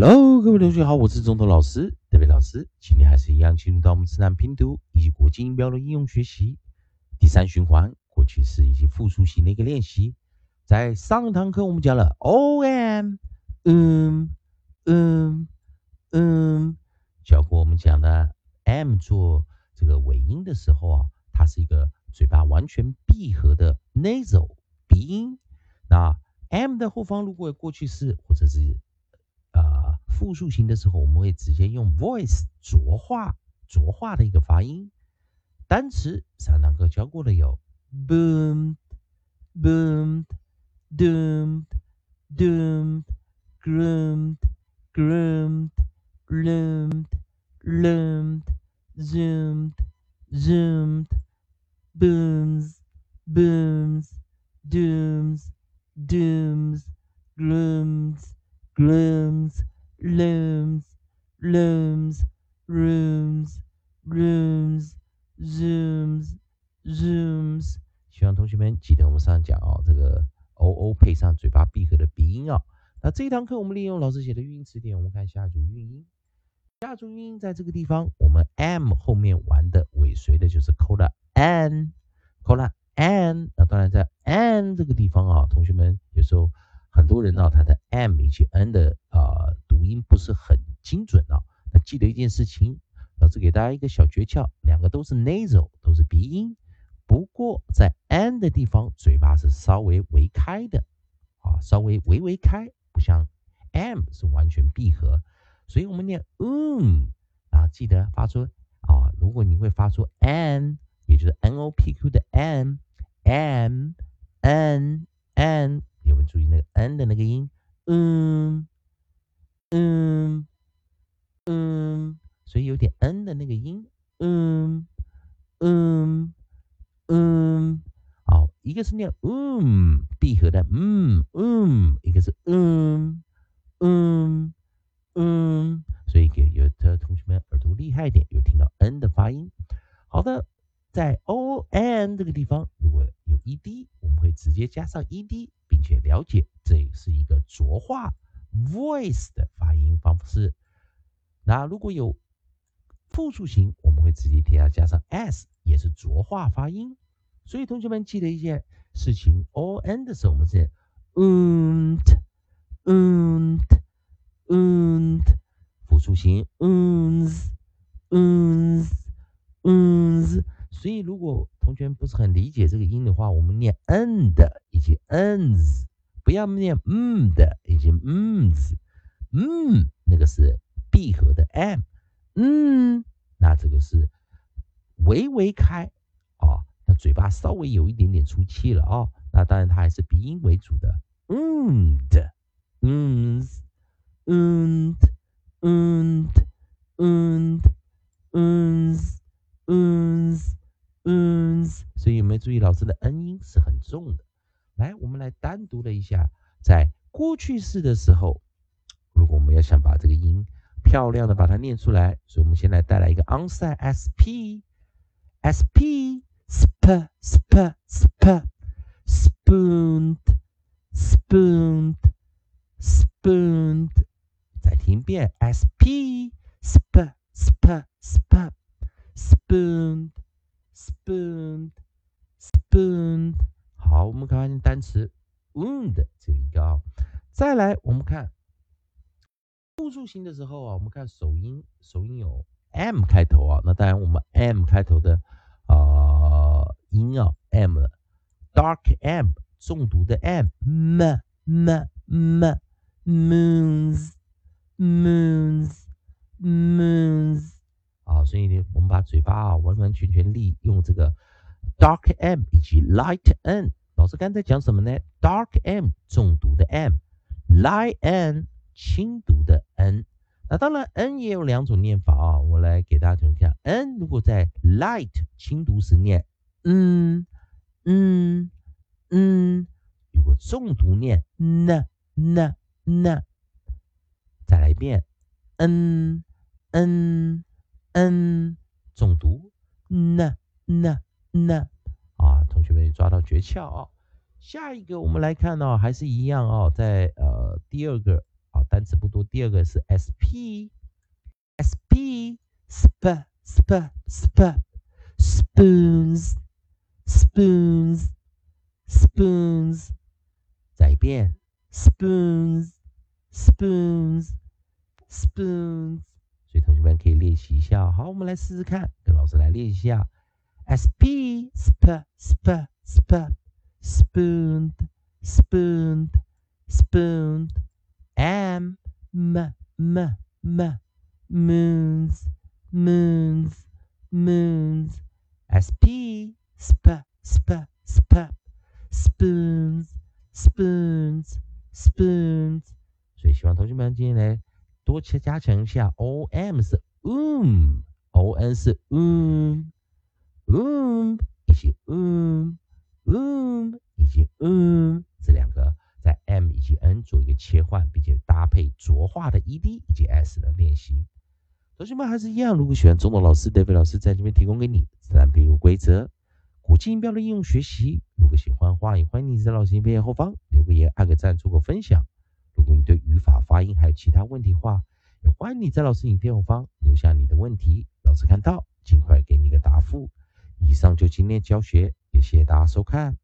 Hello，各位同学好，我是中头老师，德伟老师。今天还是一样进入到我们自然拼读以及国际音标的应用学习第三循环过去式以及复数型的一个练习。在上堂课我们讲了 o m，嗯嗯嗯，教过我们讲的 m 做这个尾音的时候啊，它是一个嘴巴完全闭合的 nasal 鼻音。那 m 的后方如果有过去式或者是复数型的时候，我们会直接用 voice 浊化浊化的一个发音。单词上堂课教过的有 boomed boomed doomed doomed groomed groomed loomed loomed zoomed zoomed booms booms dooms dooms grooms grooms looms, looms, rooms, rooms, zooms, zooms。希望同学们记得我们上讲哦，这个 o o 配上嘴巴闭合的鼻音啊。那这一堂课我们利用老师写的韵音词典，我们看下一组韵音。下组韵音在这个地方，我们 m 后面玩的尾随的就是扣了 n，扣了 n。那当然在 n 这个地方啊，同学们有时候很多人呢，他的 m 以及 n 的啊。音不是很精准啊，那记得一件事情，老师给大家一个小诀窍，两个都是 nasal，都是鼻音，不过在 n 的地方，嘴巴是稍微微开的啊，稍微微微开，不像 m 是完全闭合，所以我们念嗯，啊，记得发出啊，如果你会发出 n，也就是 n o p q 的 n，m n n，有没有注意那个 n 的那个音？嗯。嗯嗯，所以有点 n 的那个音，嗯嗯嗯，好，一个是念嗯闭合的嗯嗯，一个是嗯嗯嗯，所以给有的同学们耳朵厉害一点，有听到 n 的发音。好的，在 o n 这个地方，如果有 e d，我们会直接加上 e d，并且了解这是一个浊化。voice 的是，那如果有复数型，我们会直接添加上 s，也是浊化发音。所以同学们记得一件事情，o n 的时候，我们是嗯嗯嗯，复数型嗯嗯嗯。所以如果同学不是很理解这个音的话，我们念 n 的以及 ns。不要念嗯的，以及嗯字，嗯，这个是闭合的 m，嗯，那这个是微微开啊，那嘴巴稍微有一点点出气了啊，那当然它还是鼻音为主的，嗯的，嗯，嗯，嗯，嗯，嗯，嗯，嗯，所以有没有注意老师的 n 音是很重的？来，我们来单独的一下，在过去式的时候，如果我们要想把这个音漂亮的把它念出来，所以我们先来带来一个 onside sp sp sp sp sp spooned spooned spooned，再听一遍 sp sp sp sp spooned spooned spooned。好，我们看单词 wound 这一个啊，再来我们看复数型的时候啊，我们看首音，首音有 m 开头啊，那当然我们 m 开头的啊音啊 m，dark m 重读的 m，m m m moons moons moons 啊，所以呢，我们把嘴巴啊完完全全利用这个 dark m 以及 light n。老师刚才讲什么呢？Dark M 重读的 M，Light N 轻读的 N。那当然 N 也有两种念法啊，我来给大家讲一下。N 如果在 Light 轻读时念，嗯嗯嗯；如果重读念，N N N。再来一遍，N N N 重读，N N N。啊，同学们抓到诀窍啊！下一个我们来看呢，还是一样啊，在呃第二个单。词不多。第二个是 sp sp sp sp sp spoons spoons spoons，再一遍，spoons，spoons，spoons。所以同学们可以练习一下。好，我们来试试看，跟老师来练习一下。sp，sp，sp，spooned，spooned，spooned。m m m m moons moons moons sp sp sp sp spoons spoons spoons 所以希望同学们今天来多加加强一下 o m 是 um o n 是 um um 以及 um um 以及 um 这两个。 在 m 以及 n 做一个切换，并且搭配浊化的 ed 以及 s 的练习。同学们还是一样，如果喜欢中东老师、David 老师在这边提供给你自然拼读规则、国际音标的应用学习，如果喜欢的话，也欢迎你在老师影片后方留个言、按个赞、做个分享。如果你对语法、发音还有其他问题的话，也欢迎你在老师影片后方留下你的问题，老师看到尽快给你一个答复。以上就今天教学，也谢谢大家收看。